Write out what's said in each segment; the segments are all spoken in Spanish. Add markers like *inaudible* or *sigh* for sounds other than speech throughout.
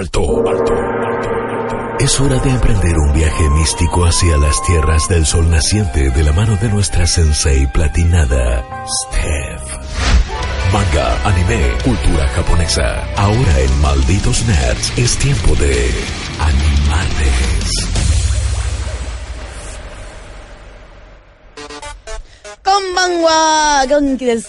alto, alto. Es hora de emprender un viaje místico hacia las tierras del sol naciente de la mano de nuestra sensei platinada, Steph. Manga, anime, cultura japonesa. Ahora en Malditos Nerds es tiempo de animales. Konbanwa,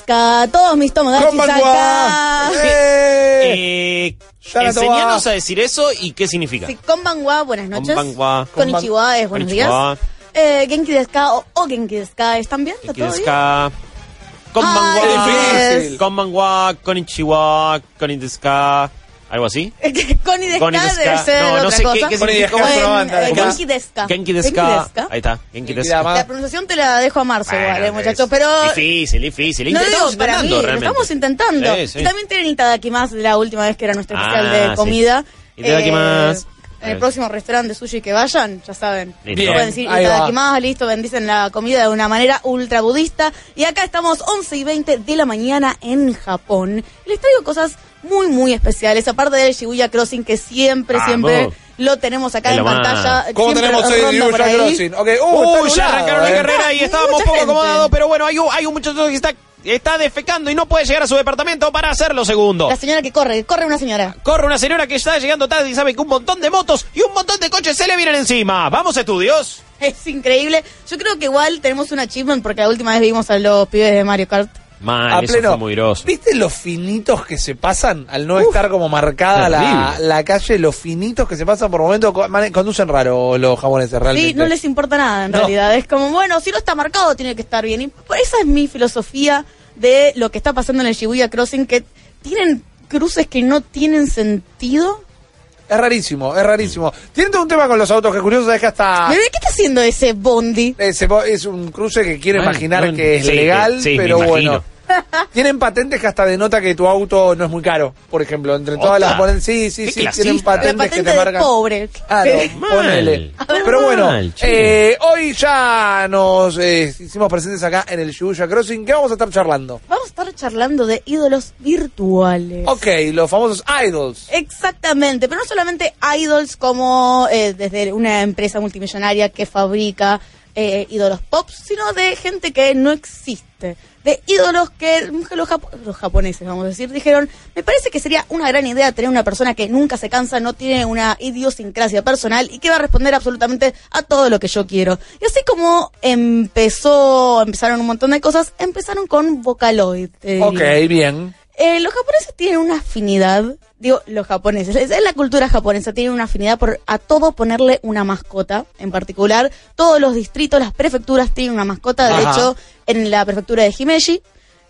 ka? Todos mis tomodachis ¡Konbanwa! acá. ¡Eh! Enseñanos a decir eso y qué significa. Sí, konbanwa, buenas noches. Konbanwa. Konnichiwa es buenos días. Eh, Genki desu ka o, o Genki desu ka? ¿Están bien? ¿Está Genki todo desu bien? ka. Konbanwa. Konbanwa, konnichiwa, konnideska. ¿Algo así? Koni desu Koni ka desu debe No, no otra sé cosa. qué- qué significa. una banda. eh, ¿Cómo Genki? Genki Genki ka? Ahí está. Genki Genki deska. dama. La pronunciación te la dejo a Marzo Bueno, igual, eh, muchachos, pero... Difícil, difícil. No Estamos digo para mí, intentando, lo realmente. estamos intentando. Sí, sí. Y también tienen Itadakimasu de la última vez que era nuestro especial Ah, de sí. comida. Itadakimasu. Eh, en el próximo restaurante de sushi que vayan, ya saben. Listo. Pueden decir ahí va. Itadakimasu, listo, bendicen la comida de una manera ultra budista. Y acá estamos 11 y 20 de la mañana en Japón. Les traigo cosas muy, muy especiales. Aparte del Shibuya Crossing, que siempre, Vamos. siempre lo tenemos acá Es en lo más. pantalla. ¿Cómo Siempre tenemos hoy ronda por ahí. Crossing? Ok, uh, está Uy, ya arrancaron la eh. carrera y Mucha estábamos poco gente. acomodados, pero bueno, hay un, hay un muchacho que está, está defecando y no puede llegar a su departamento para hacerlo segundo. La señora que corre, corre una señora. Corre una señora que está llegando tarde y sabe que un montón de motos y un montón de coches se le vienen encima. Vamos, estudios. Es increíble. Yo creo que igual tenemos un achievement porque la última vez vimos a los pibes de Mario Kart. Mal, A eso pleno. fue muy grosso. ¿Viste los finitos que se pasan al no estar como marcada la, la calle? Los finitos que se pasan por momentos conducen raro los japoneses realmente. Sí, no les importa nada en No. realidad. Es como, bueno, si no está marcado tiene que estar bien. Y esa es mi filosofía de lo que está pasando en el Shibuya Crossing, que tienen cruces que no tienen sentido. Es rarísimo, es rarísimo. Tienen todo un tema con los autos que es curioso es que hasta ¿qué está haciendo ese Bondi? ese bo- es un cruce que quiero imaginar no, que es sí, legal, sí, pero bueno. *laughs* Tienen patentes que hasta denota que tu auto no es muy caro, por ejemplo. Entre todas las ponen, sí, sí, sí, clasista. tienen La patentes que te marcan. pobre. Claro, ponele. Pero bueno, eh, hoy ya nos eh, hicimos presentes acá en el Shibuya Crossing. ¿Qué vamos a estar charlando? Vamos a estar charlando de ídolos virtuales. Ok, los famosos idols. Exactamente, pero no solamente idols como eh, desde una empresa multimillonaria que fabrica eh, ídolos pop, sino de gente que no existe. De ídolos que los, japo- los japoneses, vamos a decir, dijeron, me parece que sería una gran idea tener una persona que nunca se cansa, no tiene una idiosincrasia personal y que va a responder absolutamente a todo lo que yo quiero. Y así como empezó, empezaron un montón de cosas, empezaron con Vocaloid. diría. Ok, bien. Eh, los japoneses tienen una afinidad, digo, los japoneses, es es la cultura japonesa, tienen una afinidad por a todo ponerle una mascota, en particular, todos los distritos, las prefecturas tienen una mascota, de Ajá. hecho, en la prefectura de Himeji,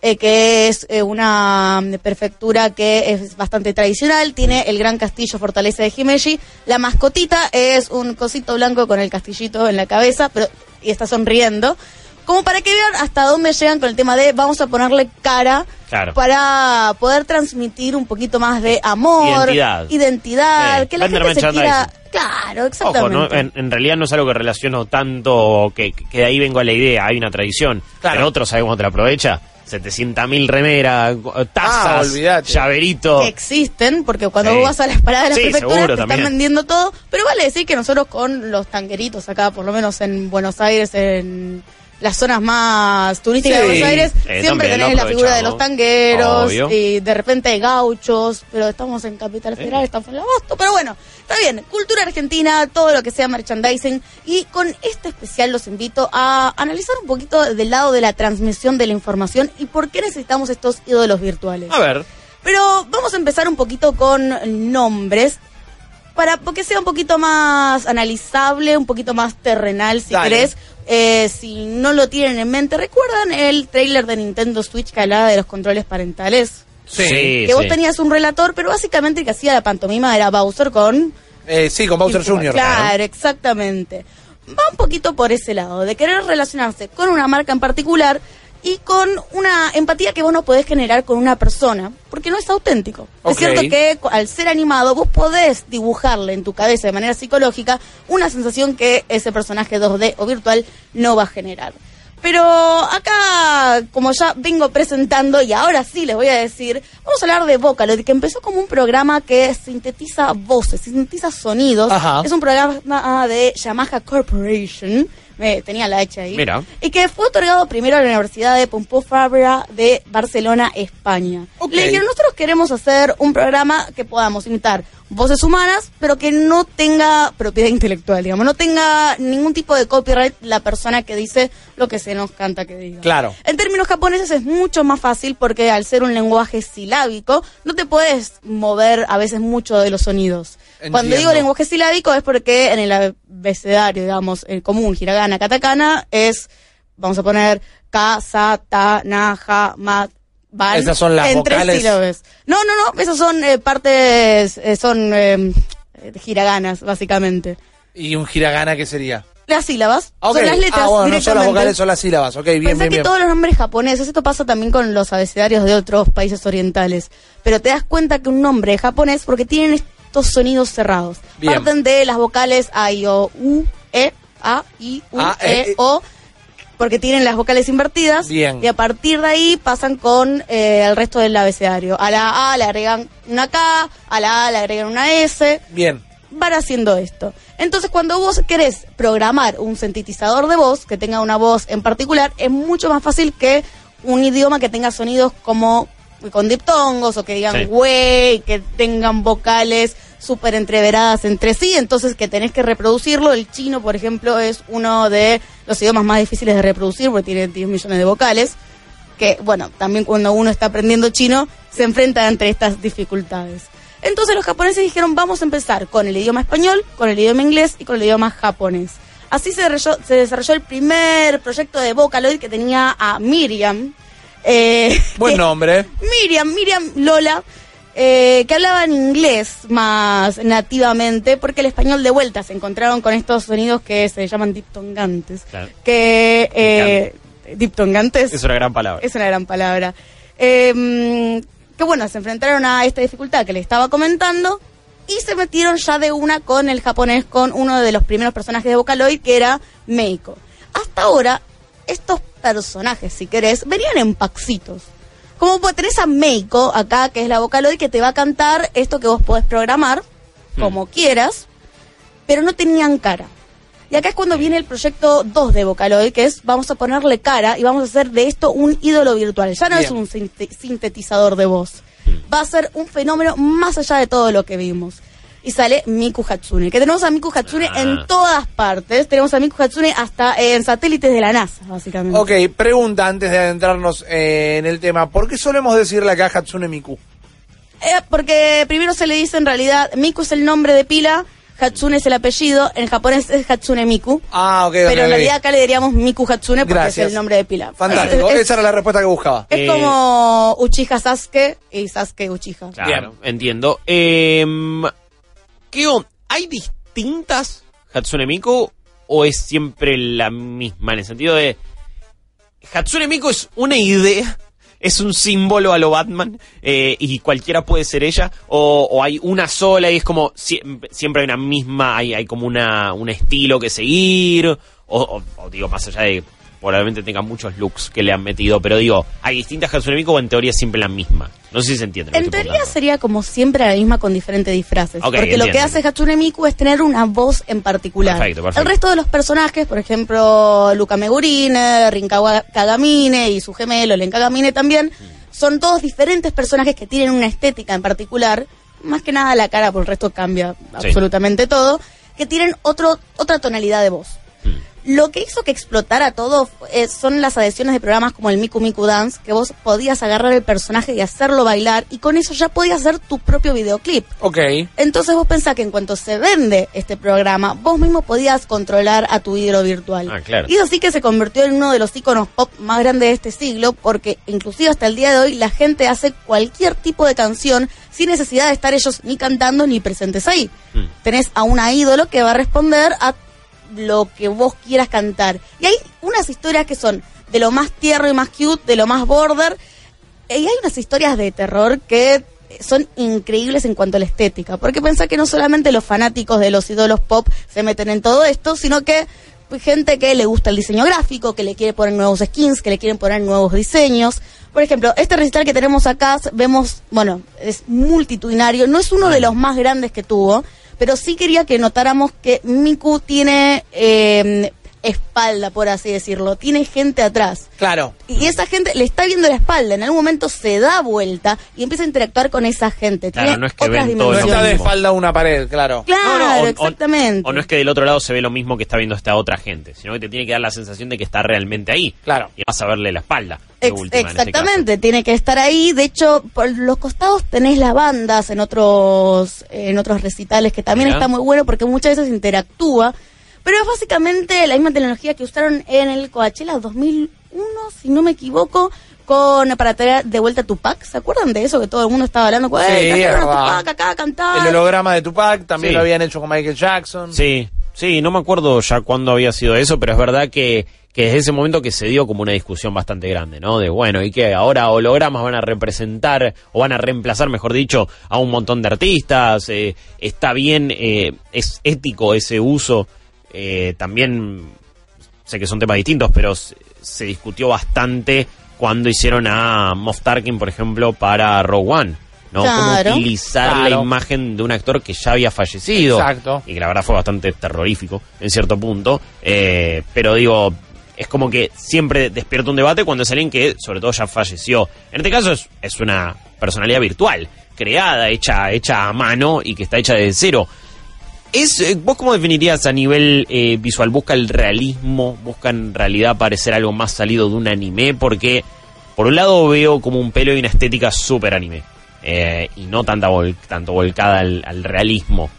eh, que es eh, una mm, prefectura que es bastante tradicional, tiene el gran castillo fortaleza de Himeji, la mascotita es un cosito blanco con el castillito en la cabeza, pero y está sonriendo, como para que vean hasta dónde llegan con el tema de vamos a ponerle cara Claro. para poder transmitir un poquito más de amor, Identidad. identidad, Sí, que la gente se quiera... Claro, Ojo, exactamente. ¿no? en, en realidad no es algo que relaciono tanto, que, que de ahí vengo a la idea, hay una tradición. Claro. Pero otros sabemos otra aprovecha. 700.000 remeras, Ah, tazas, olvídate. llaveritos. que existen, porque cuando Sí. vos vas a las paradas de las Sí, prefecturas seguro, te están también. vendiendo todo, pero vale decir que nosotros con los tanqueritos acá, por lo menos en Buenos Aires, en las zonas más turísticas Sí. de Buenos Aires, Eh, siempre tenés la figura de los tangueros Obvio. y de repente hay gauchos, pero estamos en Capital Federal, estamos en el Abasto, pero bueno, está bien, cultura argentina, todo lo que sea merchandising y con este especial los invito a analizar un poquito del lado de la transmisión de la información y por qué necesitamos estos ídolos virtuales. A ver, Pero vamos a empezar un poquito con nombres. Para porque sea un poquito más analizable, un poquito más terrenal, si Dale. querés. Eh, si no lo tienen en mente, ¿recuerdan el trailer de Nintendo Switch que hablaba de los controles parentales? Sí. Sí, que vos sí. tenías un relator, pero básicamente el que hacía la pantomima era Bowser con... Eh, sí, con Bowser Jr. Claro, exactamente. Va un poquito por ese lado, de querer relacionarse con una marca en particular y con una empatía que vos no podés generar con una persona, porque no es auténtico. Es cierto que al ser animado vos podés dibujarle en tu cabeza de manera psicológica una sensación que ese personaje 2D o virtual no va a generar. Pero acá, como ya vengo presentando, y ahora sí les voy a decir, vamos a hablar de Vocaloid, que empezó como un programa que sintetiza voces, sintetiza sonidos. Ajá. Es un programa de Yamaha Corporation. Me tenía la hecha ahí. Mira. Y que fue otorgado primero a la Universidad de Pompeu Fabra de Barcelona, España. Ok. Le dijeron, nosotros queremos hacer un programa que podamos imitar voces humanas, pero que no tenga propiedad intelectual, digamos, no tenga ningún tipo de copyright la persona que dice lo que se nos canta que diga. Claro. En términos japoneses es mucho más fácil porque al ser un lenguaje silábico, no te puedes mover a veces mucho de los sonidos. Cuando digo lenguaje silábico es porque en el abecedario, digamos, el común, hiragana, katakana, es, vamos a poner, ka, sa, ta, na, ja, ma, van. Esas son las en tres vocales. No, no, no, esas son eh, partes, eh, son eh, hiraganas, básicamente. ¿Y un hiragana qué sería? Las sílabas, son las letras Ah, bueno, no son las vocales, son las sílabas. Ok, bien, Pensá bien, que bien. todos los nombres japoneses, esto pasa también con los abecedarios de otros países orientales, pero te das cuenta que un nombre es japonés porque tienen estos sonidos cerrados. Bien. Parten de las vocales A, I, O, U, E, A, I, U, E, eh, eh. Porque tienen las vocales invertidas. Bien. Y a partir de ahí pasan con eh, el resto del abecedario. A la A le agregan una K, a la A le agregan una S, Bien. van haciendo esto. Entonces, cuando vos querés programar un sintetizador de voz que tenga una voz en particular, es mucho más fácil que un idioma que tenga sonidos como con diptongos o que digan Sí. güey, que tengan vocales súper entreveradas entre sí, entonces que tenés que reproducirlo. El chino, por ejemplo, es uno de los idiomas más difíciles de reproducir porque tiene 10 millones de vocales que, bueno, también cuando uno está aprendiendo chino, se enfrenta entre estas dificultades. Entonces los japoneses dijeron, vamos a empezar con el idioma español, con el idioma inglés y con el idioma japonés. Así se desarrolló, se desarrolló el primer proyecto de Vocaloid que tenía a Miriam. eh, Buen nombre. Miriam, Miriam Lola, eh, que hablaba en inglés más nativamente, porque el español de vuelta se encontraron con estos sonidos que se llaman diptongantes. Claro. Que, eh, diptongantes. Es una gran palabra. Es una gran palabra. Eh, que bueno, se enfrentaron a esta dificultad que le estaba comentando y se metieron ya de una con el japonés, con uno de los primeros personajes de Vocaloid, que era Meiko. Hasta ahora, estos personajes, si querés, venían en paxitos. Como vos tenés a Meiko acá, que es la Vocaloid, que te va a cantar esto que vos podés programar, como quieras, pero no tenían cara. Y acá es cuando viene el proyecto 2 de Vocaloid, que es vamos a ponerle cara y vamos a hacer de esto un ídolo virtual. Ya no Bien. es un sinte- sintetizador de voz. Va a ser un fenómeno más allá de todo lo que vimos. Y sale Miku Hatsune, que tenemos a Miku Hatsune Ah. en todas partes. Tenemos a Miku Hatsune hasta en satélites de la NASA, básicamente. Ok, pregunta antes de adentrarnos eh, en el tema. ¿Por qué solemos decirle acá Hatsune Miku? Eh, porque primero se le dice en realidad, Miku es el nombre de pila, Hatsune es el apellido, en japonés es Hatsune Miku. Ah, ok. Pero en realidad acá le diríamos Miku Hatsune porque Gracias. es el nombre de pila. Fantástico. Es- es- Esa era la respuesta que buscaba. Es Eh, como Uchiha Sasuke y Sasuke Uchiha. Claro, entiendo. Em, ¿Qué on- ¿Hay distintas Hatsune Miku o es siempre la misma? En el sentido de. Hatsune Miku es una idea, es un símbolo a lo Batman eh, y cualquiera puede ser ella, o, hay una sola y es como siem- siempre hay una misma, hay, hay como una, un estilo que seguir, o- o digo, más allá de probablemente tenga muchos looks que le han metido, pero digo, hay distintas Hatsune Miku o en teoría siempre la misma. No sé si se entiende. En teoría sería como siempre la misma con diferentes disfraces. Porque lo que hace Hatsune Miku es tener una voz en particular. Perfecto, perfecto. El resto de los personajes, por ejemplo, Luca Megurine, Rinkawa Kagamine y su gemelo, Len Kagamine también, son todos diferentes personajes que tienen una estética en particular. Más que nada la cara, por el resto cambia Sí. absolutamente todo. Que tienen otro, otra tonalidad de voz. Hmm. Lo que hizo que explotara todo eh, son las adhesiones de programas como el Miku Miku Dance, que vos podías agarrar el personaje y hacerlo bailar, y con eso ya podías hacer tu propio videoclip. Ok. Entonces vos pensás que en cuanto se vende este programa, vos mismo podías controlar a tu ídolo virtual. Ah, claro. Y eso sí que se convirtió en uno de los iconos pop más grandes de este siglo, porque inclusive hasta el día de hoy la gente hace cualquier tipo de canción sin necesidad de estar ellos ni cantando ni presentes ahí. Hmm. Tenés a una ídolo que va a responder a lo que vos quieras cantar. Y hay unas historias que son de lo más tierno y más cute, de lo más border, y hay unas historias de terror que son increíbles en cuanto a la estética, porque pensá que no solamente los fanáticos de los ídolos pop se meten en todo esto, sino que gente que le gusta el diseño gráfico, que le quiere poner nuevos skins, que le quieren poner nuevos diseños. Por ejemplo, este recital que tenemos acá, vemos, bueno, es multitudinario, no es uno de los más grandes que tuvo, pero sí quería que notáramos que Miku tiene eh, espalda, por así decirlo, tiene gente atrás. Claro. Y esa gente le está viendo la espalda, en algún momento se da vuelta y empieza a interactuar con esa gente. Claro, Tiene no es que otras ven todo No está de espalda a una pared, claro. Claro, No, no, o- exactamente. O, no es que del otro lado se ve lo mismo que está viendo esta otra gente, sino que te tiene que dar la sensación de que está realmente ahí. Claro. Y vas a verle la espalda. Ex- última, este exactamente, tiene que estar ahí. De hecho, por los costados tenés las bandas en otros en otros recitales que también está muy bueno porque muchas veces interactúa. Pero es básicamente la misma tecnología que usaron en el Coachella 2001, si no me equivoco, con para traer de vuelta a Tupac. ¿Se acuerdan de eso que todo el mundo estaba hablando? Sí, "Ey, trajeron es a verdad. Tupac acá a cantar. El holograma de Tupac también Sí. lo habían hecho con Michael Jackson. Sí, sí, no me acuerdo ya cuándo había sido eso, pero es verdad que, que desde ese momento que se dio como una discusión bastante grande, ¿no? De bueno, y que ahora hologramas van a representar, o van a reemplazar, mejor dicho, a un montón de artistas, eh, está bien, eh, es ético ese uso, eh, también sé que son temas distintos, pero se, se discutió bastante cuando hicieron a Moff Tarkin, por ejemplo, para Rogue One. ¿no? Claro. Cómo utilizar la imagen de un actor que ya había fallecido. Exacto. Y que la verdad fue bastante terrorífico en cierto punto. Eh, pero digo, es como que siempre despierta un debate cuando es alguien que sobre todo ya falleció. En este caso es, es una personalidad virtual, creada, hecha, hecha a mano y que está hecha de cero. Es, eh, ¿Vos cómo definirías a nivel eh, visual? ¿Busca el realismo? ¿Busca en realidad parecer algo más salido de un anime? Porque por un lado veo como un pelo y una estética súper anime. eh, y no tanta vol- tanto volcada al, al realismo.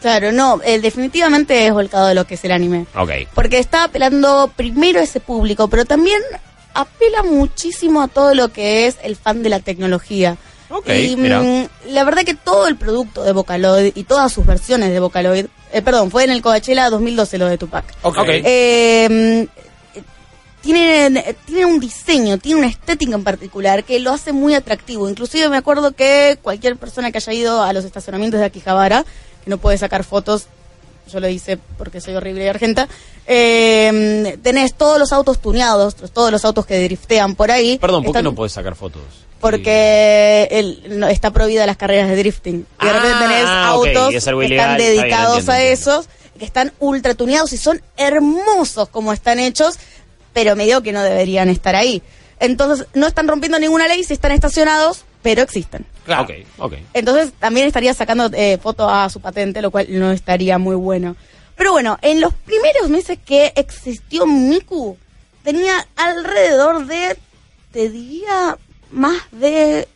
Claro, no, eh, definitivamente es volcado de lo que es el anime. Ok. Porque está apelando primero a ese público, pero también apela muchísimo a todo lo que es el fan de la tecnología. Y mira. mm, la verdad que todo el producto de Vocaloid y todas sus versiones de Vocaloid, eh, perdón, fue en el Coachella 2012 lo de Tupac. Ok. Eh, mm, tienen, tiene un diseño, tiene una estética en particular que lo hace muy atractivo. Inclusive me acuerdo que cualquier persona que haya ido a los estacionamientos de Akihabara, que no puede sacar fotos, yo lo hice porque soy horrible y argenta, eh, tenés todos los autos tuneados, todos los autos que driftean por ahí. Perdón, ¿por qué no podés sacar fotos? porque el- no- está prohibida las carreras de drifting. Y de repente Ah, tenés autos es que están dedicados a esos, que están ultra tuneados y son hermosos como están hechos, pero me digo que no deberían estar ahí. Entonces, no están rompiendo ninguna ley si están estacionados, pero existen. Claro. Entonces también estaría sacando eh, foto a su patente, lo cual no estaría muy bueno. Pero bueno, en los primeros meses que existió Miku, tenía alrededor de, te diría, más de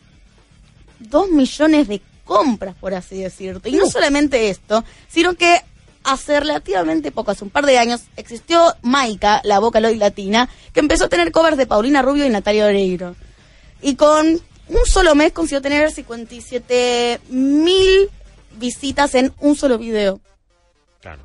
2 millones de compras, por así decirte. Y no solamente esto, sino que hace relativamente poco, hace un par de años, existió Maika, la Vocaloid latina, que empezó a tener covers de Paulina Rubio y Natalia Oreiro. Y con un solo mes consiguió tener 57 mil visitas en un solo video. Claro.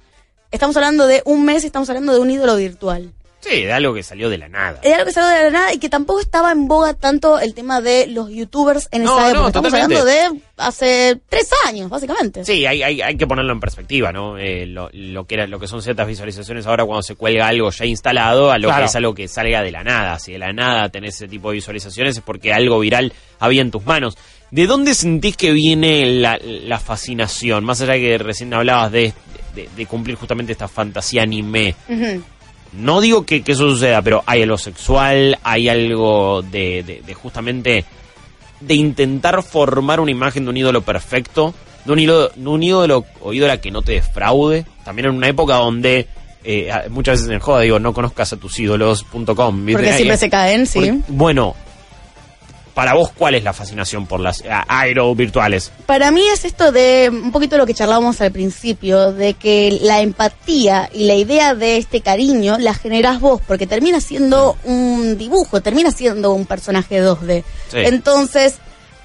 Estamos hablando de un mes y estamos hablando de un ídolo virtual. Sí, de algo que salió de la nada. Era algo que salió de la nada y que tampoco estaba en boga tanto el tema de los youtubers en No, esa no, época. Estamos totalmente. hablando de hace tres años, básicamente. Sí, hay, hay, hay que ponerlo en perspectiva, ¿no? Eh, lo, lo que era, lo que son ciertas visualizaciones ahora cuando se cuelga algo ya instalado a lo Claro. que es algo que salga de la nada. Si de la nada tenés ese tipo de visualizaciones es porque algo viral había en tus manos. ¿De dónde sentís que viene la, la fascinación? Más allá de que recién hablabas de, de, de cumplir justamente esta fantasía anime. Ujú. No digo que, que eso suceda, pero hay algo sexual, hay algo de, de- de justamente de intentar formar una imagen de un ídolo perfecto, de un ídolo, de un ídolo o ídola que no te defraude. También en una época donde eh, muchas veces en joda digo, no conozcas a tus ídolos.com. Porque siempre se caen, sí. Porque- bueno, para vos, ¿cuál es la fascinación por las aero virtuales? Para mí es esto de un poquito lo que charlábamos al principio, de que la empatía y la idea de este cariño la generás vos, porque termina siendo un dibujo, termina siendo un personaje 2D. Sí. Entonces,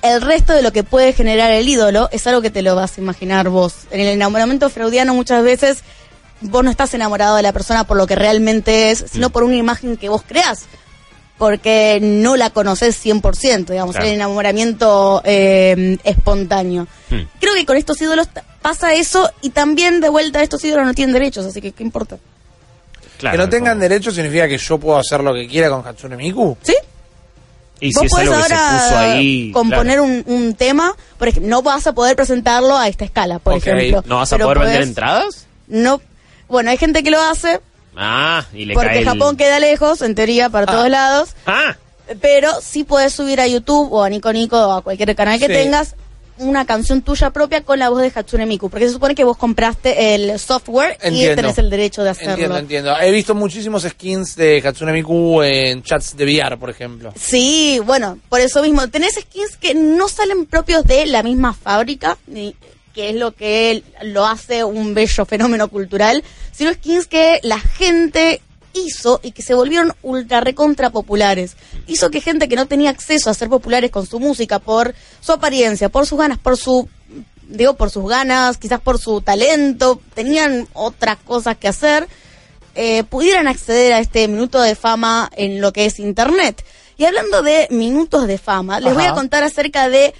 el resto de lo que puede generar el ídolo es algo que te lo vas a imaginar vos. En el enamoramiento freudiano muchas veces vos no estás enamorado de la persona por lo que realmente es, sino por una imagen que vos creás. Porque no la conoces 100%, digamos, Claro. el enamoramiento eh, espontáneo. Hmm. Creo que con estos ídolos pasa eso y también de vuelta estos ídolos no tienen derechos, así que ¿qué importa? Claro, que no tengan como- derecho significa que yo puedo hacer lo que quiera con Hatsune Miku. ¿Sí? Y Vos si es podés se ahora puso ahí. componer claro. un, un tema, por ejemplo, no vas a poder presentarlo a esta escala, por Ok, ejemplo. ¿No vas a poder vender entradas? No. Bueno, hay gente que lo hace Ah, y le porque cae el- Japón queda lejos, en teoría, para Ah. todos lados. Ah, Pero sí puedes subir a YouTube o a Nico Nico o a cualquier canal que Sí. tengas una canción tuya propia con la voz de Hatsune Miku. Porque se supone que vos compraste el software y Entiendo. tenés el derecho de hacerlo. Entiendo, entiendo. He visto muchísimos skins de Hatsune Miku en chats de VR, por ejemplo. Sí, bueno, por eso mismo. Tenés skins que no salen propios de la misma fábrica, ni- que es lo que lo hace un bello fenómeno cultural, sino skins que la gente hizo y que se volvieron ultra recontra populares. Hizo que gente que no tenía acceso a ser populares con su música por su apariencia, por sus ganas, por su digo por sus ganas, quizás por su talento, tenían otras cosas que hacer, eh, pudieran acceder a este minuto de fama en lo que es Internet. Y hablando de minutos de fama, les voy a contar acerca de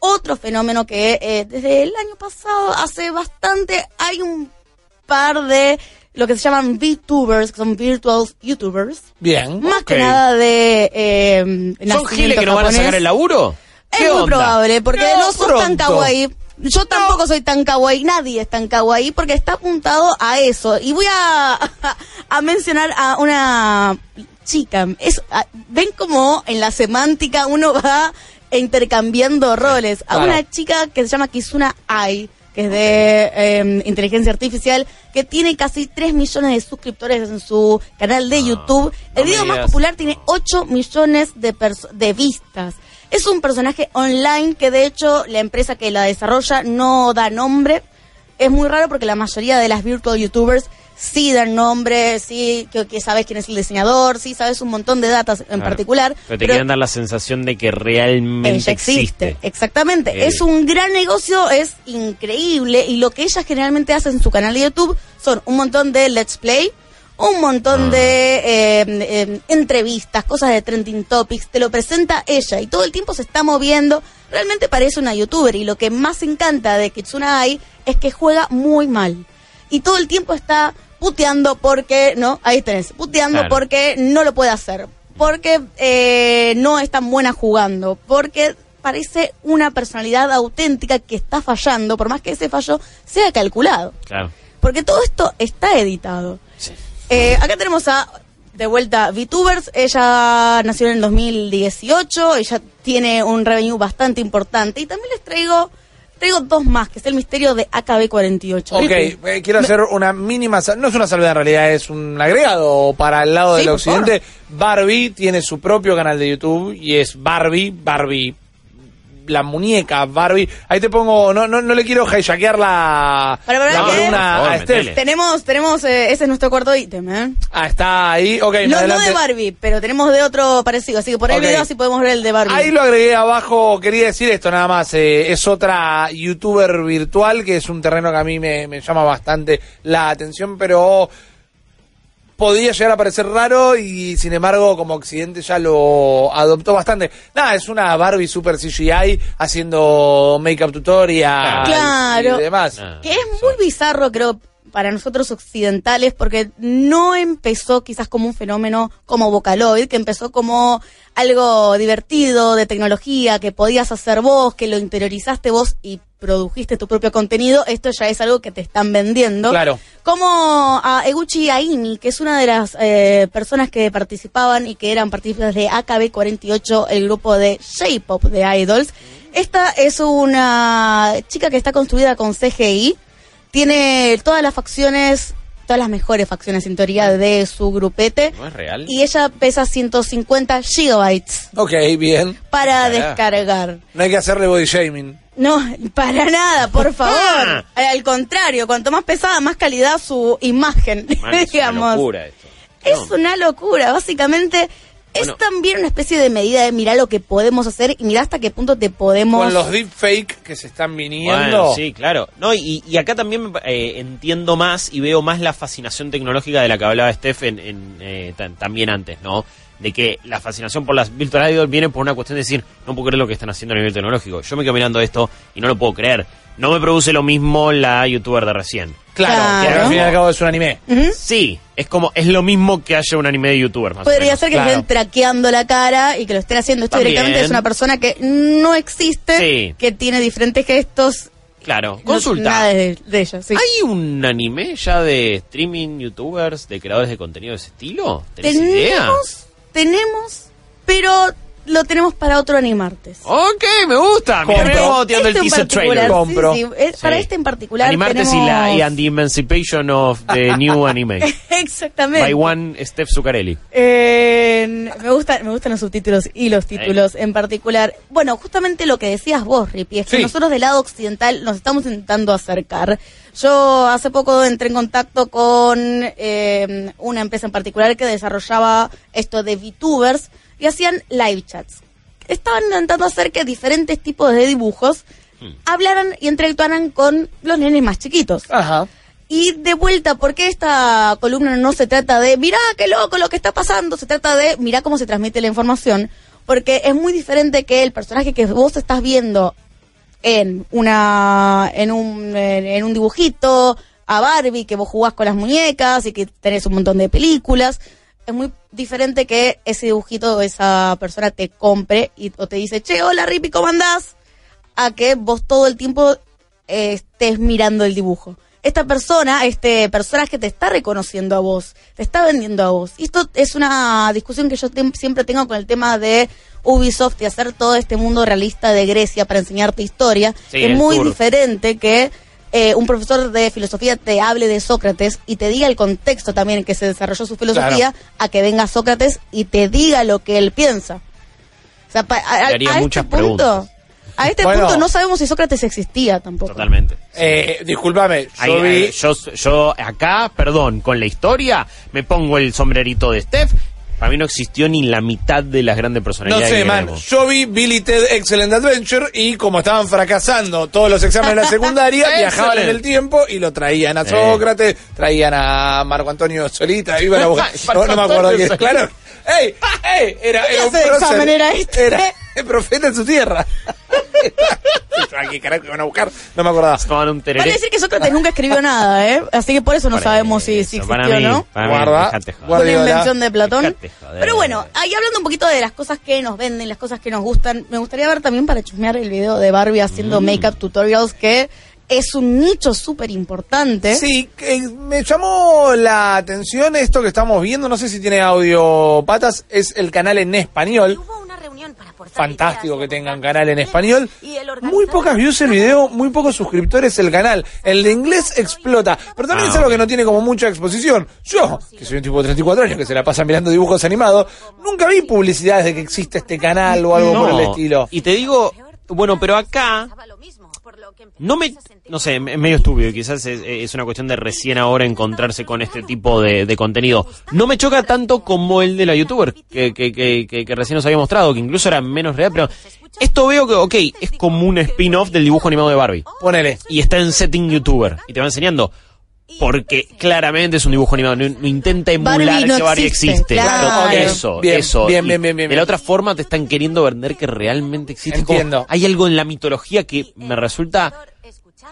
otro fenómeno que eh, desde el año pasado, hace bastante, hay un par de lo que se llaman VTubers, que son Virtual YouTubers, Bien. más que nada de... Eh, ¿Son giles que no van a sacar el laburo? Es ¿Qué muy onda? probable, porque No, no, sos tan kawaii. Yo tampoco soy tan kawaii, nadie es tan kawaii, porque está apuntado a eso. Y voy a, *laughs* a mencionar a una chica. Es, a- Ven como en la semántica uno va intercambiando roles. A Claro. una chica que se llama Kizuna Ai, que es de eh, inteligencia artificial, que tiene casi 3 millones de suscriptores en su canal de No, YouTube. no El me video más popular tiene 8 millones de, de vistas. Es un personaje online que de hecho la empresa que la desarrolla no da nombre. Es muy raro porque la mayoría de las virtual youtubers sí dan nombre, sí que, que sabes quién es el diseñador, sí sabes un montón de datas en Claro. particular. Pero te quieren dar la sensación de que realmente ella existe. existe. Exactamente. Eh. Es un gran negocio, es increíble. Y lo que ella generalmente hace en su canal de YouTube son un montón de let's play, un montón Ah. de eh, eh, entrevistas, cosas de trending topics. Te lo presenta ella y todo el tiempo se está moviendo. Realmente parece una youtuber. Y lo que más encanta de Kitsuna Ai es que juega muy mal. Y todo el tiempo está puteando porque, ¿no? Ahí tenés, puteando Claro. porque no lo puede hacer. Porque eh, no es tan buena jugando. Porque parece una personalidad auténtica que está fallando, por más que ese fallo sea calculado. Claro. Porque todo esto está editado. Sí. Eh, acá tenemos a, de vuelta, VTubers. Ella nació en el 2018. Ella tiene un revenue bastante importante. Y también les traigo, traigo dos más, que es el misterio de AKB48. Ok, eh, quiero hacer una mínima, no es una salvedad en realidad, es un agregado para el lado Sí, del por occidente. Barbie tiene su propio canal de YouTube y es Barbie, Barbie, la muñeca Barbie. Ahí te pongo, no, no, no le quiero hijackear la, columna favor, a Steph. Tenemos, tenemos, eh, ese es nuestro cuarto ítem, ¿eh? Ah, está ahí, ok, No, no de Barbie, pero tenemos de otro parecido. Así que por el Ok. video así podemos ver el de Barbie. Ahí lo agregué abajo, quería decir esto nada más, eh, es otra youtuber virtual que es un terreno que a mí me, me llama bastante la atención, pero podía llegar a parecer raro y sin embargo como Occidente ya lo adoptó bastante. Nada, es una Barbie super CGI haciendo make-up tutorial Claro. y demás. Ah, Que es muy bizarro, creo, para nosotros occidentales, porque no empezó quizás como un fenómeno como Vocaloid, que empezó como algo divertido, de tecnología, que podías hacer vos, que lo interiorizaste vos y produjiste tu propio contenido. Esto ya es algo que te están vendiendo. Claro. Como a Eguchi Aimi, que es una de las eh, personas que participaban y que eran partícipes de AKB48, el grupo de J-Pop de Idols. Esta es una chica que está construida con CGI. Tiene todas las facciones, todas las mejores facciones en teoría de su grupete. ¿No es real? Y ella pesa 150 gigabytes Ok, bien. para descargar. No hay que hacerle body shaming. No, *laughs* para nada, por favor. Ah. Al contrario, cuanto más pesada, más calidad su imagen, *laughs* Man, es una locura esto. Es No. una locura, básicamente. Bueno. Es también una especie de medida de mirar lo que podemos hacer y mirar hasta qué punto te podemos... Con los deepfake que se están viniendo. Bueno, sí, claro. No, y, y acá también eh, entiendo más y veo más la fascinación tecnológica de la que hablaba Steph en, en, eh, también antes, ¿no? De que la fascinación por las Virtual Idol viene por una cuestión de decir, no puedo creer lo que están haciendo a nivel tecnológico. Yo me quedo mirando esto y no lo puedo creer. No me produce lo mismo la youtuber de recién. Claro, Claro. que al fin y al cabo es un anime. Sí, es como, es lo mismo que haya un anime de youtuber. Más o Podría menos. ser que claro. estén traqueando la cara y que lo estén haciendo. Esto También. directamente es una persona que no existe, Sí. que tiene diferentes gestos. Claro, consulta. Nada de, de ella, sí. ¿Hay un anime ya de streaming, youtubers, de creadores de contenido de ese estilo? ¿Tenés idea? Tenemos, pero lo tenemos para otro animartes. Ok, me gusta. Compro. tirando el Este teaser trailer. sí, Compro. sí, es- Para este en particular Animartes tenemos... y, la, y and the Emancipation of the *laughs* New Anime. *laughs* Exactamente. By one Steph Zuccarelli. Eh, me, gustan, me gustan los subtítulos y los títulos en particular. Bueno, justamente lo que decías vos, Ripi, es que nosotros del lado occidental nos estamos intentando acercar. Yo hace poco entré en contacto con eh, una empresa en particular que desarrollaba esto de VTubers y hacían live chats. Estaban intentando hacer que diferentes tipos de dibujos hablaran y interactuaran con los nenes más chiquitos. Ajá. Y de vuelta, porque esta columna no se trata de, mirá qué loco lo que está pasando, se trata de, mirá cómo se transmite la información, porque es muy diferente que el personaje que vos estás viendo en una en un, en, un dibujito, a Barbie, que vos jugás con las muñecas y que tenés un montón de películas. Es muy diferente que ese dibujito o esa persona te compre y, o te dice, che, hola Rippy, ¿cómo andás? A que vos todo el tiempo eh, estés mirando el dibujo. Esta persona, este personaje te está reconociendo a vos, te está vendiendo a vos. Y esto es una discusión que yo siempre tengo con el tema de Ubisoft y hacer todo este mundo realista de Grecia para enseñarte historia. Sí, es muy tour. diferente que eh, un profesor de filosofía te hable de Sócrates y te diga el contexto también en que se desarrolló su filosofía, a que venga Sócrates y te diga lo que él piensa. O sea, pa- a, a- este punto, preguntas. A este Bueno. punto no sabemos si Sócrates existía tampoco. Totalmente. Eh, discúlpame, yo Ahí, vi... ahí, yo, yo acá, perdón, con la historia, me pongo el sombrerito de Steph. Para mí no existió ni la mitad de las grandes No personalidades. sé, que man. vemos. Yo vi Billy Ted Excellent Adventure y como estaban fracasando todos los exámenes de la secundaria, *laughs* viajaban en el tiempo y lo traían a Eh. Sócrates, traían a Marco Antonio Solita, iba a la *laughs* boca- no, no me acuerdo quién. Claro. ¡Ey! ¡Ey! Era, ¿Qué era un prócer. era este? Era el profeta en su tierra. *laughs* ¿Qué carajo iban a buscar? No me acordaba. Vale decir que Sócrates nunca escribió nada, ¿eh? Así que por eso no Por sabemos si, eso, si para existió o no. para mí, Guarda, dejate joder. guarda. Una invención de Platón. Dejate joder. Pero bueno, ahí hablando un poquito de las cosas que nos venden, las cosas que nos gustan, me gustaría ver también para chusmear el video de Barbie haciendo Mm. make-up tutorials, que es un nicho súper importante. Sí, que me llamó la atención esto que estamos viendo, no sé si tiene audio patas, es el canal en español. Hubo una reunión para aportar Fantástico que tengan canal en español. Y el Muy pocas views el video, muy pocos suscriptores el canal. El de inglés explota. Pero también Ah, es algo ok. que no tiene como mucha exposición. Yo, que soy un tipo de 34 años que se la pasa mirando dibujos animados, nunca vi publicidades de que existe este canal o algo por el estilo. Y te digo, bueno, pero acá no me, no sé, es medio estúpido, quizás es, es una cuestión de recién ahora encontrarse con este tipo de, de contenido. No me choca tanto como el de la youtuber, que, que, que, que- que recién nos había mostrado, que incluso era menos real, pero esto veo que, ok, es como un spin-off del dibujo animado de Barbie. Ponele. Y está en setting youtuber, y te va enseñando. Porque claramente es un dibujo animado, no, no intenta emular Barbie no que Barbie existe, existe. claro. Eso, Bien, eso. bien, bien, bien, bien, De la otra forma te están queriendo vender que realmente existe. Como Entiendo. hay algo en la mitología que me resulta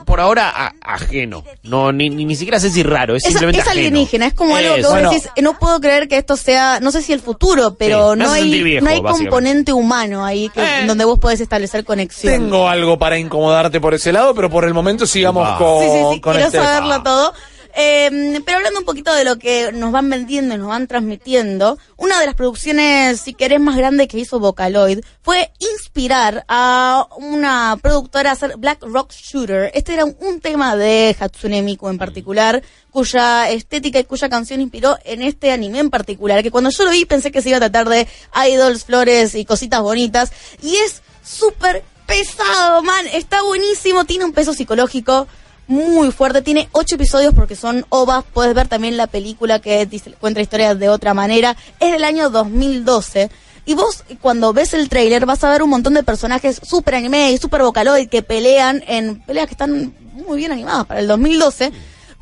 por ahora a- ajeno. No, ni, ni, ni siquiera sé si raro, es Es, simplemente es ajeno. alienígena, es como algo que vos Bueno. decís, "Eh, no puedo creer que esto sea, no sé si el futuro, pero Sí, no hay, viejo, no hay componente humano ahí que, Eh. donde vos podés establecer conexión. Tengo algo para incomodarte por ese lado, pero por el momento sigamos Upa. con, Sí, sí, sí, con quiero este. saberlo todo. Eh, pero hablando un poquito de lo que nos van vendiendo y nos van transmitiendo, una de las producciones, si querés, más grandes que hizo Vocaloid fue inspirar a una productora a hacer Black Rock Shooter. Este era un tema de Hatsune Miku en particular, cuya estética y cuya canción inspiró en este anime en particular, que cuando yo lo vi pensé que se iba a tratar de idols, flores y cositas bonitas, y es súper pesado, man, está buenísimo, tiene un peso psicológico muy fuerte. Tiene ocho episodios porque son ovas. Puedes ver también la película que cuenta historias de otra manera. Es del año 2012. Y vos, cuando ves el tráiler, vas a ver un montón de personajes super anime y super vocaloid que pelean en peleas que están muy bien animadas para el 2012.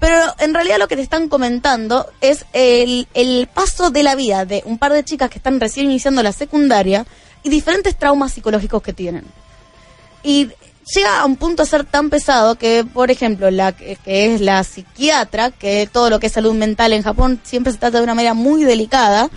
Pero en realidad lo que te están comentando es el, el paso de la vida de un par de chicas que están recién iniciando la secundaria y diferentes traumas psicológicos que tienen. Y llega a un punto a ser tan pesado que, por ejemplo, la que es la psiquiatra, que todo lo que es salud mental en Japón siempre se trata de una manera muy delicada.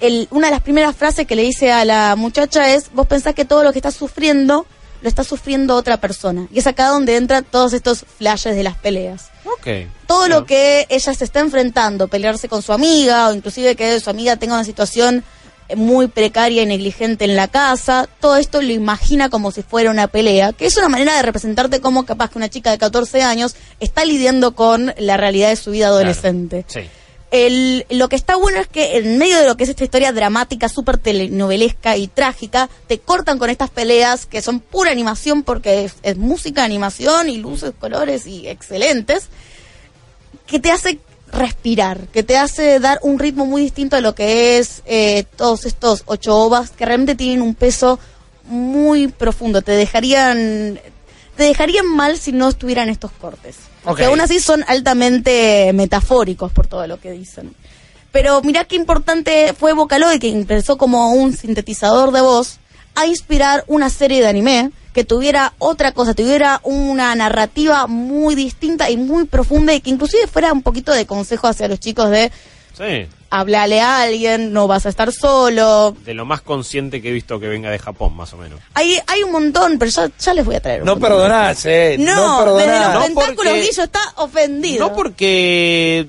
El- una de las primeras frases que le dice a la muchacha es, vos pensás que todo lo que estás sufriendo lo está sufriendo otra persona. Y es acá donde entran todos estos flashes de las peleas Ok. todo lo que ella se está enfrentando, pelearse con su amiga o inclusive que su amiga tenga una situación muy precaria y negligente en la casa, todo esto lo imagina como si fuera una pelea, que es una manera de representarte como capaz que una chica de 14 años está lidiando con la realidad de su vida adolescente. Sí. El, lo que está bueno es que en medio de lo que es esta historia dramática, súper telenovelesca y trágica, te cortan con estas peleas que son pura animación porque es, es música, animación y luces, colores y excelentes, que te hace respirar, que te hace dar un ritmo muy distinto a lo que es eh, todos estos ocho ovas que realmente tienen un peso muy profundo, te dejarían te dejarían mal si no estuvieran estos cortes. Ok. Que aún así son altamente metafóricos por todo lo que dicen. Pero mirá qué importante fue Vocaloid, que empezó como un sintetizador de voz, a inspirar una serie de anime que tuviera otra cosa, tuviera una narrativa muy distinta y muy profunda y que inclusive fuera un poquito de consejo hacia los chicos de Sí. hablarle a alguien, no vas a estar solo. De lo más consciente que he visto que venga de Japón, más o menos. Hay, hay un montón, pero ya, ya les voy a traer un No perdonás, eh. No, No, desde perdonás. los No, tentáculos porque- Guillo está ofendido. No porque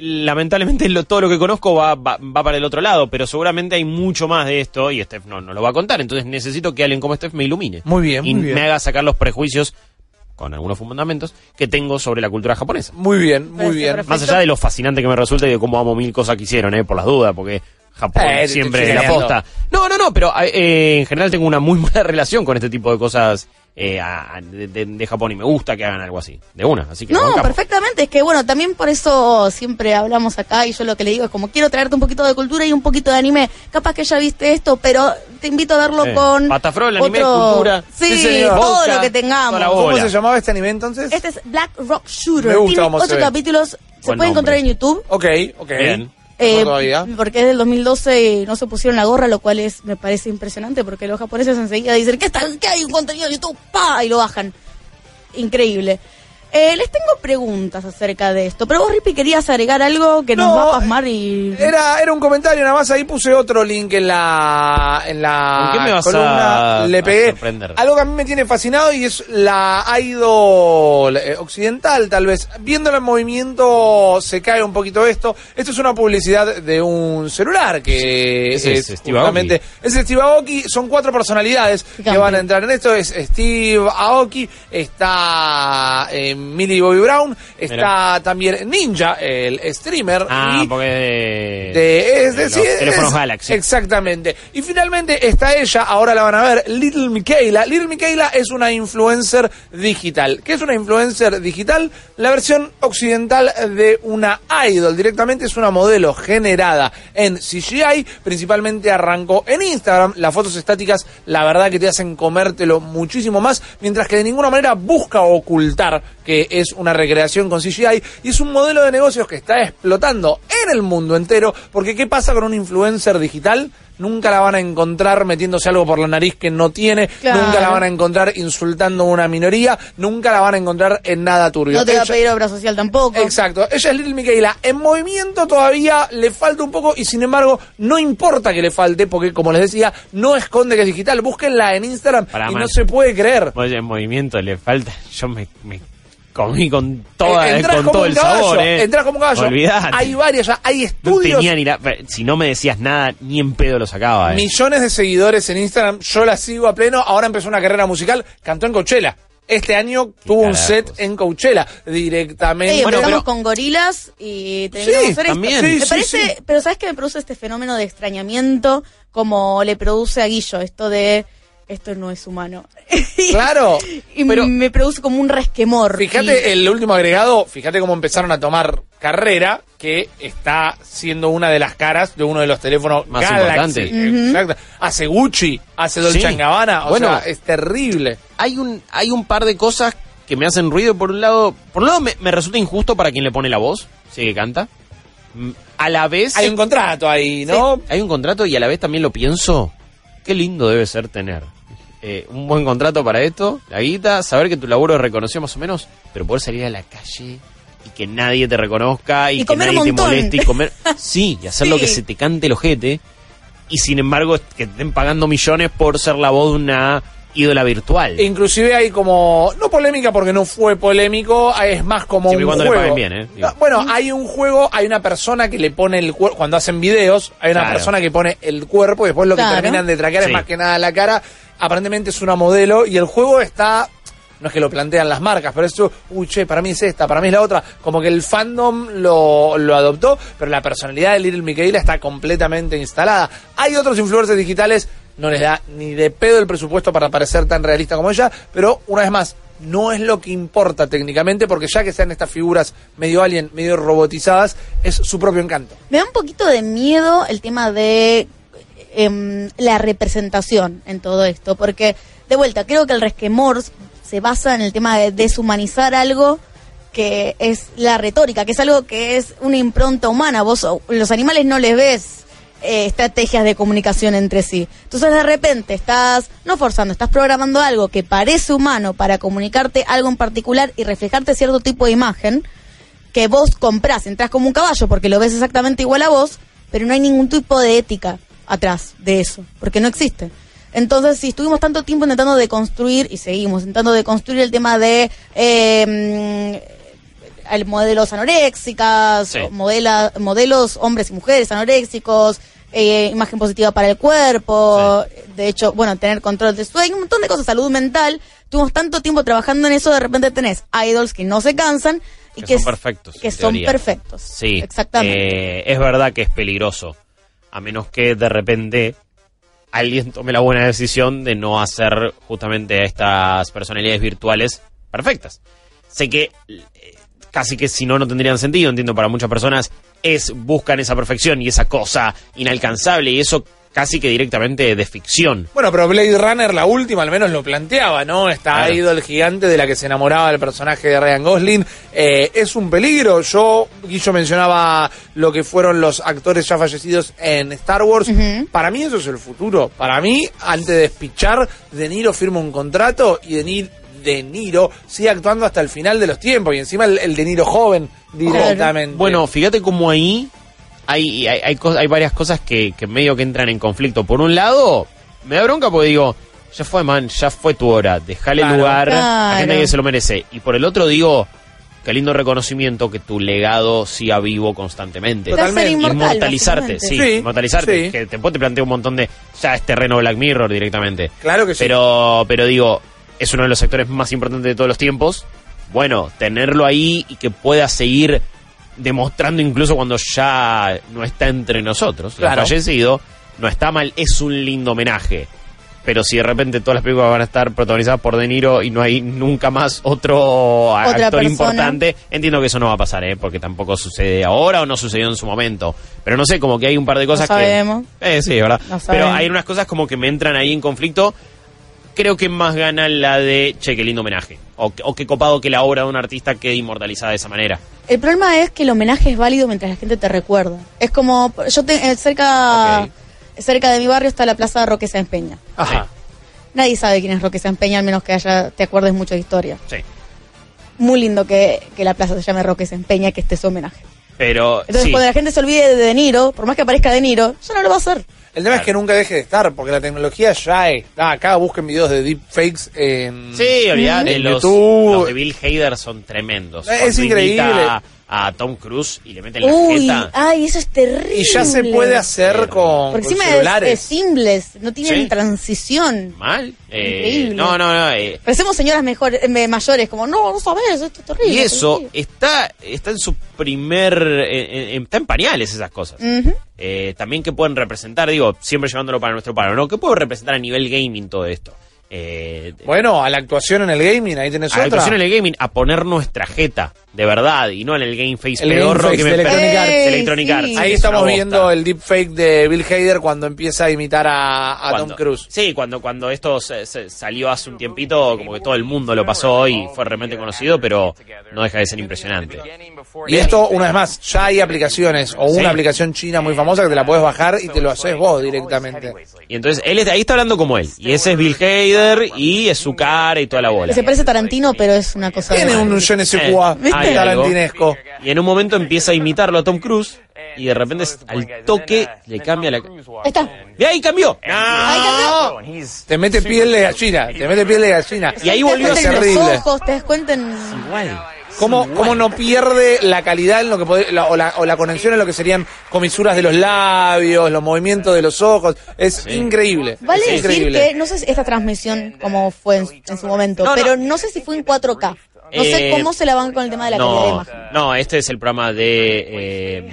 lamentablemente lo- todo lo que conozco va, va, va para el otro lado, pero seguramente hay mucho más de esto y Steph no, no lo va a contar, entonces necesito que alguien como Steph me ilumine. Muy bien, y muy bien. me haga sacar los prejuicios, con algunos fundamentos, que tengo sobre la cultura japonesa. Muy bien, muy bien. perfecto. Más allá de lo fascinante que me resulta y de cómo amo mil cosas que hicieron, eh, por las dudas, porque Japón Eh, siempre la posta. No, no, no, pero eh, en general tengo una muy *laughs* buena relación con este tipo de cosas eh, a- de, de- Japón y me gusta que hagan algo así, de una, así que No, perfectamente. Es que, bueno, también por eso siempre hablamos acá y yo lo que le digo es como quiero traerte un poquito de cultura y un poquito de anime. Capaz que ya viste esto, pero te invito a verlo Sí. con. Patafrol, anime, otro- cultura. Sí, Sí, señor. todo Vodka, lo que tengamos. ¿Cómo se llamaba este anime entonces? Este es Black Rock Shooter. Me gusta Tiene cómo se ocho capítulos. Se Buen puede encontrar en YouTube. Ok, ok. Bien. Eh, todavía. porque es del 2012 y no se pusieron la gorra, lo cual es me parece impresionante porque los japoneses enseguida dicen ¿qué, está, qué hay un contenido de YouTube? ¡Pa! Y lo bajan. Increíble. Eh, les tengo preguntas acerca de esto, pero vos, Rippy, querías agregar algo que nos No, va a pasmar y... Era, era un comentario, nada más ahí puse otro link en la en la ¿Con qué me vas columna. a- Le pegué sorprender? algo que a mí me tiene fascinado y es la idol eh, occidental, tal vez. Viéndolo en movimiento se cae un poquito esto. Esto es una publicidad de un celular que Ese es Steve justamente- es Steve Aoki. Son cuatro personalidades que van a entrar en esto. Es Steve Aoki, está eh, Millie Bobby Brown, está también Ninja, el streamer. Ah, y porque es de... de, es de teléfonos Galaxy. Exactamente. Y finalmente está ella, ahora la van a ver, Little Michaela. Little Michaela es una influencer digital. ¿Qué es una influencer digital? La versión occidental de una idol. Directamente es una modelo generada en CGI. Principalmente arrancó en Instagram. Las fotos estáticas, la verdad que te hacen comértelo muchísimo más. Mientras que de ninguna manera busca ocultar que es una recreación con CGI. Y es un modelo de negocios que está explotando en el mundo entero. Porque ¿qué pasa con un influencer digital? Nunca la van a encontrar metiéndose algo por la nariz que no tiene. Claro. Nunca la van a encontrar insultando a una minoría. Nunca la van a encontrar en nada turbio. no te va a Ella- pedir obra social tampoco. Exacto, ella es Little Michaela. En movimiento todavía le falta un poco y sin embargo no importa que le falte porque como les decía, no esconde que es digital. Búsquenla en Instagram y man. no se puede creer. Oye, en movimiento le falta. Yo me, me comí con toda, Eh, con como todo el caballo, sabor, eh. entrás como un caballo. Olvidate. Hay varias ya, hay No estudios. tenía ni la- Si no me decías nada, ni en pedo lo sacaba, eh. Millones de seguidores en Instagram, yo la sigo a pleno. Ahora empezó una carrera musical, cantó en Coachella. Este año tuvo un set en Coachella directamente. Sí, Bueno, empezamos pero- con gorilas y Sí, hacer esto. también. Sí, me sí, parece, sí. pero ¿sabes qué me produce este fenómeno de extrañamiento como le produce a Guillo? Esto de, esto no es humano. *laughs* Claro. y pero me produce como un resquemor. Fíjate el último agregado, fíjate cómo empezaron a tomar carrera, que está siendo una de las caras de uno de los teléfonos Más importantes. Exacto. Hace Gucci, hace Dolce Sí. Gabbana, o Bueno. sea, es terrible. hay un hay un par de cosas que me hacen ruido por un lado. Por un lado me, me resulta injusto para quien le pone la voz, sí que canta. Mm, A la vez Hay un contrato ahí, ¿no? hay un contrato y a la vez también lo pienso. Qué lindo debe ser tener eh, un buen contrato para esto, la guita, saber que tu laburo es reconocido más o menos, pero poder salir a la calle y que nadie te reconozca y, Y que comer nadie te moleste y comer. *laughs* Sí, y hacer lo que se te cante el ojete. Y sin embargo, que estén pagando millones por ser la voz de una ídola virtual. Inclusive hay como, no polémica porque no fue polémico, es más como Siempre un cuando le paguen bien, ¿eh? Digo. Ah, Bueno, hay un juego, hay una persona que le pone el cuerpo, cuando hacen videos, hay una Claro. persona que pone el cuerpo y después lo que Claro. terminan de traquear Sí. es más que nada la cara. Aparentemente es una modelo y el juego está... No es que lo plantean las marcas, pero eso, uy, che, para mí es esta, para mí es la otra. Como que el fandom lo, lo adoptó, pero la personalidad de Little Micaela está completamente instalada. Hay otros influencers digitales, no les da ni de pedo el presupuesto para parecer tan realista como ella, pero una vez más, no es lo que importa técnicamente, porque ya que sean estas figuras medio alien, medio robotizadas, es su propio encanto. Me da un poquito de miedo el tema de em, la representación en todo esto, porque de vuelta, creo que el resquemor se basa en el tema de deshumanizar algo que es la retórica, que es algo que es una impronta humana. Vos, los animales no les ves eh, estrategias de comunicación entre sí. Entonces de repente estás, no forzando, estás programando algo que parece humano para comunicarte algo en particular y reflejarte cierto tipo de imagen que vos comprás, entras como un caballo porque lo ves exactamente igual a vos, pero no hay ningún tipo de ética atrás de eso, porque no existe. Entonces, si estuvimos tanto tiempo intentando deconstruir, y seguimos intentando deconstruir el tema de eh, el modelos anoréxicas, Sí. modela- modelos hombres y mujeres anoréxicos, eh, imagen positiva para el cuerpo, de hecho, bueno, tener control de sueño, un montón de cosas, salud mental. Tuvimos tanto tiempo trabajando en eso, de repente tenés idols que no se cansan y Que que, son perfectos, Que son perfectos. Sí, Exactamente. eh, es verdad que es peligroso, a menos que de repente alguien tome la buena decisión de no hacer justamente a estas personalidades virtuales perfectas. Sé que eh, casi que si no, no tendrían sentido, entiendo, para muchas personas es buscan esa perfección y esa cosa inalcanzable y eso casi que directamente de ficción. Bueno, pero Blade Runner, la última, al menos lo planteaba, ¿no? Esta Claro. idol gigante de la que se enamoraba el personaje de Ryan Gosling. Eh, es un peligro. Yo, Guillo mencionaba lo que fueron los actores ya fallecidos en Star Wars. Para mí eso es el futuro. Para mí, antes de despichar, De Niro firma un contrato y De Niro, de Niro sigue actuando hasta el final de los tiempos. Y encima el, el De Niro joven directamente. Bueno, fíjate cómo ahí hay, hay, hay, varias cosas que, que medio que entran en conflicto. Por un lado, me da bronca porque digo, ya fue, man, ya fue tu hora, dejale Claro. lugar a Claro. gente que se lo merece. Y por el otro digo, qué lindo reconocimiento que tu legado siga vivo constantemente. Te Totalmente. inmortal, Inmortalizarte, sí, inmortalizarte. sí. Que después te planteo un montón de. Ya es terreno Black Mirror directamente. Claro que sí. Pero, pero digo, es uno de los sectores más importantes de todos los tiempos. Bueno, tenerlo ahí y que pueda seguir demostrando incluso cuando ya no está entre nosotros, Claro. fallecido, no está mal, es un lindo homenaje. Pero si de repente todas las películas van a estar protagonizadas por De Niro y no hay nunca más otro actor persona. importante, entiendo que eso no va a pasar, ¿eh? porque tampoco sucede ahora o no sucedió en su momento. Pero no sé, como que hay un par de cosas sabemos. que... Eh, sí, ¿verdad? No Pero hay unas cosas como que me entran ahí en conflicto. Creo que más gana la de, che, qué lindo homenaje. O, o qué copado que la obra de un artista quede inmortalizada de esa manera. El problema es que el homenaje es válido mientras la gente te recuerda. Es como, yo te- eh, cerca, cerca de mi barrio está la plaza de Roque Sáenz Peña. Ajá. Nadie sabe quién es Roque Sáenz Peña, al menos que haya, te acuerdes mucho de historia. Sí. Muy lindo que, que la plaza se llame Roque Sáenz Peña, que esté su homenaje. Pero, Entonces sí. cuando la gente se olvide de De Niro, por más que aparezca De Niro, ya no lo va a hacer. El tema es que nunca deje de estar, porque la tecnología ya es. Ah, acá busquen videos de deepfakes en. Sí, olvidate, En los, YouTube. los de Bill Hader son tremendos. Es Cuando increíble. imita A, Tom Cruise y le meten la Uy, jeta. ay, eso es terrible. Y ya se puede hacer con, Por con encima es, celulares. es seamless, no tienen Sí. transición. Mal. Eh, Increíble. no, no, no. eh, Parecemos señoras mejores, eh, mayores, como, no, no sabes, esto es terrible. y eso terrible". está, está en su primer. eh, eh, está en pañales esas cosas. Eh, también que pueden representar, digo, siempre llevándolo para nuestro palo, ¿no? ¿Qué puede representar a nivel gaming todo esto? Eh, Bueno, a la actuación en el gaming, ahí tenés a la otra. actuación en el gaming, a poner nuestra jeta, de verdad y no en el game face El pedorro game que me de Electronic Arts. de Electronic Sí. Arts. Ahí estamos viendo el deepfake de Bill Hader cuando empieza a imitar a, a Tom Cruise. Sí, cuando, cuando esto se- se salió hace un tiempito, como que todo el mundo lo pasó y fue realmente conocido, pero no deja de ser impresionante. Y esto, una vez más, ya hay aplicaciones o una Sí. aplicación china muy famosa que te la puedes bajar y te lo haces vos directamente. Y entonces él es- ahí está hablando como él. Y ese es Bill Hader y es su cara y toda la bola. Se parece a Tarantino, pero es una cosa. Tiene un je ne sais tarantinesco. Y en un momento empieza a imitarlo a Tom Cruise y de repente al toque le cambia la... Está. ¡De ahí cambió! Ahí ¡No! Te mete piel de gallina, te mete piel de gallina. Y ahí volvió a ser ojos, te das cuenta en... Igual. ¿Cómo, ¿Cómo no pierde la calidad en lo que la- o, la, o la conexión en lo que serían comisuras de los labios, los movimientos de los ojos? Es increíble. Vale es decir increíble. que, no sé si esta transmisión como fue en, en su momento, No, no. pero no sé si fue en 4K. No sé Eh, cómo se la van con el tema de la calidad de No, imagen. no, este es el programa de... Eh,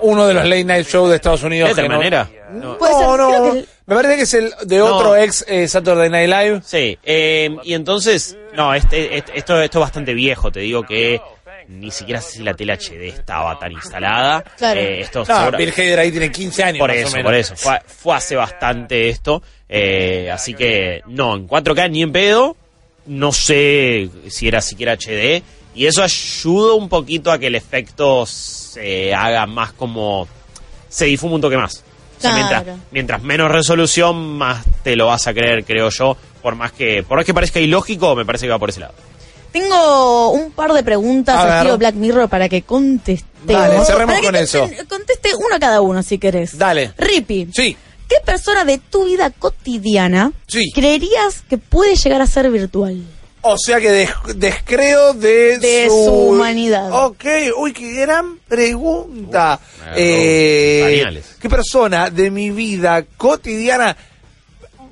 Uno de los late night shows de Estados Unidos. ¿De otra no- manera? No. Puede ser, No, no. creo que el- Me parece que es el de No. otro ex eh, Saturday Night Live. Sí, eh, y entonces, no, este, este- esto, esto es bastante viejo, te digo que ni siquiera sé si la tele HD estaba tan instalada. Claro. Eh, esto No, Bill Hader ahí tiene 15 años. por más o eso, menos. por eso, fue, fue hace bastante esto, eh, así que no, en 4K ni en pedo, no sé si era siquiera HD, y eso ayuda un poquito a que el efecto se haga más como, se difuma un toque más. O sea, Claro. mientras, mientras menos resolución, más te lo vas a creer, creo yo. Por más que, por más que parezca ilógico, me parece que va por ese lado. Tengo un par de preguntas A estilo Black Mirror para que contestemos. Dale, cerremos Para que con eso. Conteste uno cada uno si querés. Dale. Rippy, Sí. ¿Qué persona de tu vida cotidiana Sí. creerías que puede llegar a ser virtual? O sea que des- descreo de, De su humanidad. Ok, uy, qué gran pregunta. Uh, Eh. ¿Qué persona de mi vida cotidiana?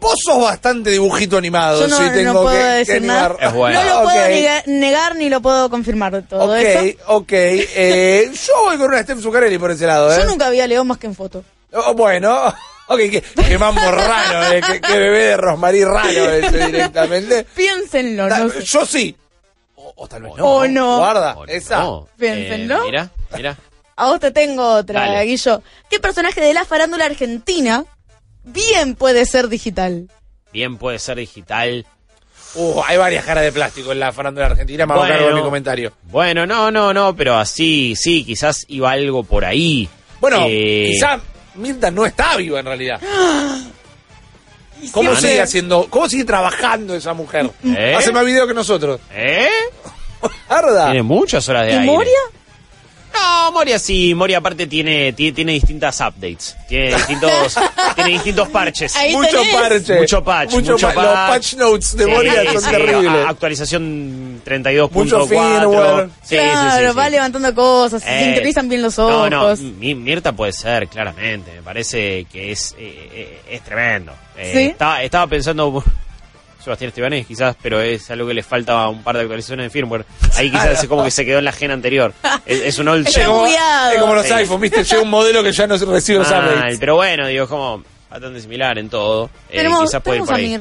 Vos sos bastante dibujito animado. Yo no, tengo puedo que- que decir nada. animar. Es bueno. No lo puedo negar ni lo puedo confirmar de todo Ok, eso. ok. Eh, yo voy con una Steph Zuccarelli por ese lado, ¿eh? Yo nunca había leído más que en foto. Oh, bueno, ok, qué, qué mambo raro, eh, qué, qué bebé de Rosmarí raro ese directamente. Piénsenlo, Da- no sé. Yo sí. O, o tal vez no. O no. Guarda, esa. no. Piénsenlo. Eh, mira, mira. A vos te tengo otra, Dale. Guillo. ¿Qué personaje de la farándula argentina bien puede ser digital? Bien puede ser digital. Uh, hay varias caras de plástico en la farándula argentina, me hago Bueno. cargo de mi comentario. Bueno, no, no, no, pero así, sí, quizás iba algo por ahí. Bueno, Eh, quizá Mirta no está viva en realidad. *gasps* ¿Cómo sigue haciendo, cómo sigue trabajando esa mujer? ¿Eh? Hace más video que nosotros. ¿Eh? *laughs* Tiene muchas horas de ¿Y aire. No, Moria sí, Moria aparte tiene, tiene, tiene distintas updates. Tiene distintos, *laughs* tiene distintos parches. Ahí Mucho tenés. parche. Mucho patch, mucho pa- Los patch. notes de Sí, Moria son sí, terribles. Actualización 32.4. Mucho firmware. Sí, sí, claro, sí, sí. va levantando cosas, se Eh, sincronizan bien los No, ojos. no, Mi- Mirta puede ser, claramente. Me parece que es, eh, eh, es tremendo. Eh, ¿Sí? estaba, estaba pensando. Sebastián Estebanés, quizás, pero es algo que le falta un par de actualizaciones de firmware. Ahí quizás es como que se quedó en la gen anterior. Es, es un old como, es como los Sí. iPhones, ¿viste? Llega un modelo que ya no recibe los Mal, updates. pero bueno, digo, es como bastante similar en todo. Eh, tenemos quizás puede ir por ahí.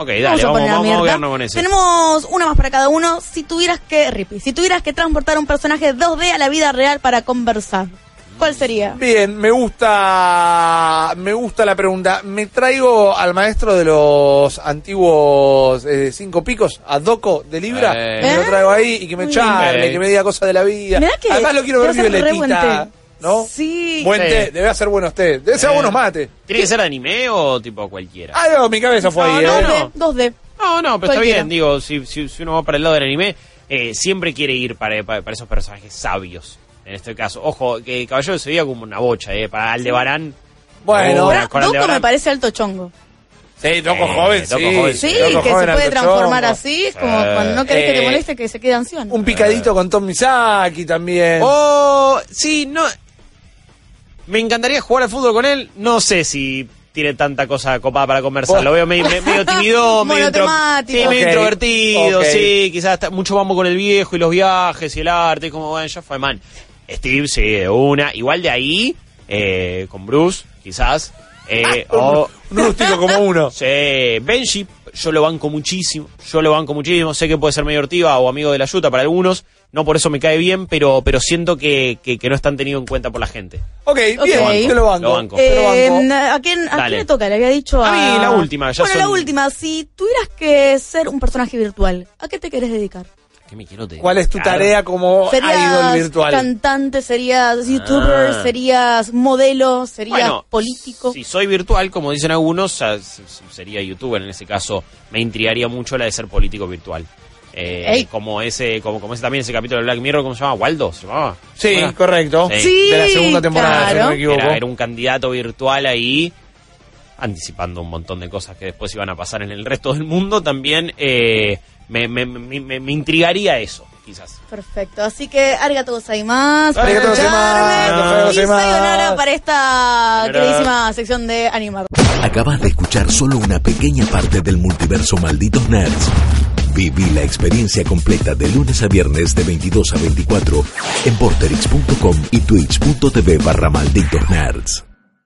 Ok, dale, Vamos vamos, a vamos, a Mirta. quedarnos con ese. Tenemos una más para cada uno. Si tuvieras que, Rippy, si tuvieras que transportar un personaje 2D a la vida real para conversar, ¿cuál sería? Bien, me gusta, me gusta la pregunta. Me traigo al maestro de los antiguos eh, cinco picos, a Doco de Libra. Eh. Me lo traigo ahí y que me charle, que me diga cosas de la vida. Que Además lo quiero ver ser violetita. ¿no? Sí. Buen Sí. té, debe hacer buenos té. Debe ser Eh. buenos mates. ¿Tiene que ser anime o tipo cualquiera? Ah, no, mi cabeza fue No, ahí, no, ¿eh? no. 2D, 2D. No, no, pero Cualquiera. está bien, digo, si, si, si uno va para el lado del anime, eh, siempre quiere ir para, para, para esos personajes sabios. En este caso, ojo, que Caballero se veía como una bocha, eh, para Aldebarán. Bueno. Con Doco Aldebarán- me parece alto chongo. Sí, Doco Eh, joven, Doco sí. joven, Sí, Doco que joven, se puede transformar chongo. así. Es como Eh, cuando no querés que te eh, moleste, que se quede anciano. Un picadito con Tom Misaki también. Oh, sí, no. Me encantaría jugar al fútbol con él. No sé si tiene tanta cosa copada para conversar. Vos- Lo veo medio, me- medio tímido, *laughs* medio, intro- sí, medio introvertido, sí, quizás está mucho vamos con el viejo y los viajes y el arte, como bueno, ya fue man. Steve, sí, de una. Igual de ahí, eh, con Bruce, quizás. Eh, o- Un rústico como uno. *laughs* Sí, Benji, yo lo banco muchísimo, yo lo banco muchísimo, sé que puede ser medio ortiva o amigo de la yuta para algunos, no por eso me cae bien, pero, pero siento que, que, que no están tenidos en cuenta por la gente. Ok, bien, te lo banco. Lo banco. te lo Eh, banco. ¿a, quién, ¿A quién le toca? Le había dicho A a... mí, la última, ya bueno, la son- última. Si tuvieras que ser un personaje virtual, ¿a qué te querés dedicar? ¿Qué me quiero dedicar? ¿Cuál es tu tarea como idol ¿Serías virtual? cantante? ¿Serías youtuber? Ah. ¿Serías modelo? ¿Serías Bueno, político? Si soy virtual, como dicen algunos, sería youtuber en ese caso. Me intrigaría mucho la de ser político virtual. Eh, como ese, como, como ese también ese capítulo de Black Mirror, ¿cómo se llama? Waldo, ¿se llamaba? Sí, correcto. Sí. Sí, De la segunda temporada, si no me equivoco. Era, era un candidato virtual ahí, anticipando un montón de cosas que después iban a pasar en el resto del mundo. También eh, me, me, me, me- intrigaría eso, quizás. Perfecto, así que arigato gozaimasu. Arigato gozaimasu, Y sayonara para esta queridísima sección de Animar. Acabas de escuchar solo una pequeña parte del multiverso Malditos Nerds. Viví la experiencia completa de lunes a viernes de 22 a 24 en porterix.com y twitch.tv barra Malditos Nerds.